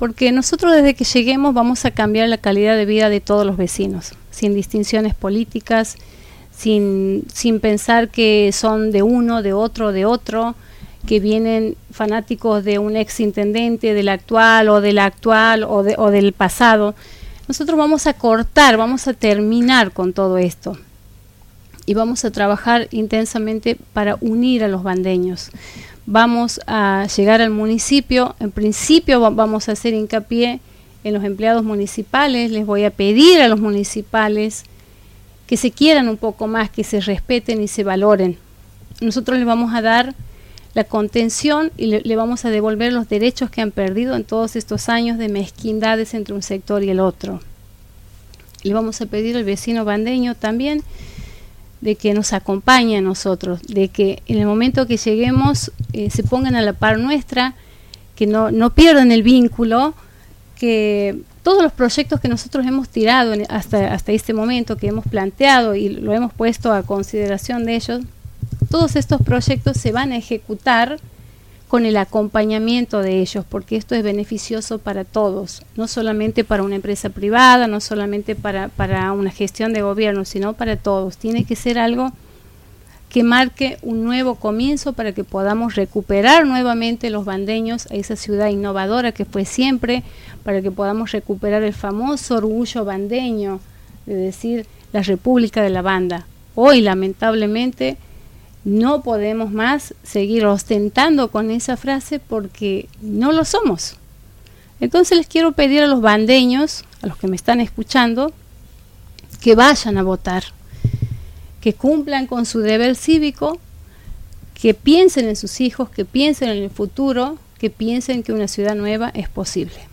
porque nosotros desde que lleguemos vamos a cambiar la calidad de vida de todos los vecinos, sin distinciones políticas, sin, sin pensar que son de uno, de otro, de otro, que vienen fanáticos de un ex intendente, del actual o del actual o, de, o del pasado. Nosotros vamos a cortar, vamos a terminar con todo esto y vamos a trabajar intensamente para unir a los bandeños. Vamos a llegar al municipio, en principio vamos a hacer hincapié en los empleados municipales, les voy a pedir a los municipales que se quieran un poco más, que se respeten y se valoren. Nosotros les vamos a dar la contención y le, vamos a devolver los derechos que han perdido en todos estos años de mezquindades entre un sector y el otro. Le vamos a pedir al vecino bandeño también de que nos acompañe a nosotros, de que en el momento que lleguemos eh, se pongan a la par nuestra, que no, no pierdan el vínculo, que todos los proyectos que nosotros hemos tirado hasta, hasta este momento, que hemos planteado y lo hemos puesto a consideración de ellos, todos estos proyectos se van a ejecutar con el acompañamiento de ellos, porque esto es beneficioso para todos, no solamente para una empresa privada, no solamente para, para una gestión de gobierno, sino para todos. Tiene que ser algo que marque un nuevo comienzo para que podamos recuperar nuevamente los bandeños a esa ciudad innovadora que fue siempre, para que podamos recuperar el famoso orgullo bandeño de decir la República de la Banda. Hoy, lamentablemente, no podemos más seguir ostentando con esa frase porque no lo somos. Entonces les quiero pedir a los bandeños, a los que me están escuchando, que vayan a votar que cumplan con su deber cívico, que piensen en sus hijos, que piensen en el futuro, que piensen que una ciudad nueva es posible.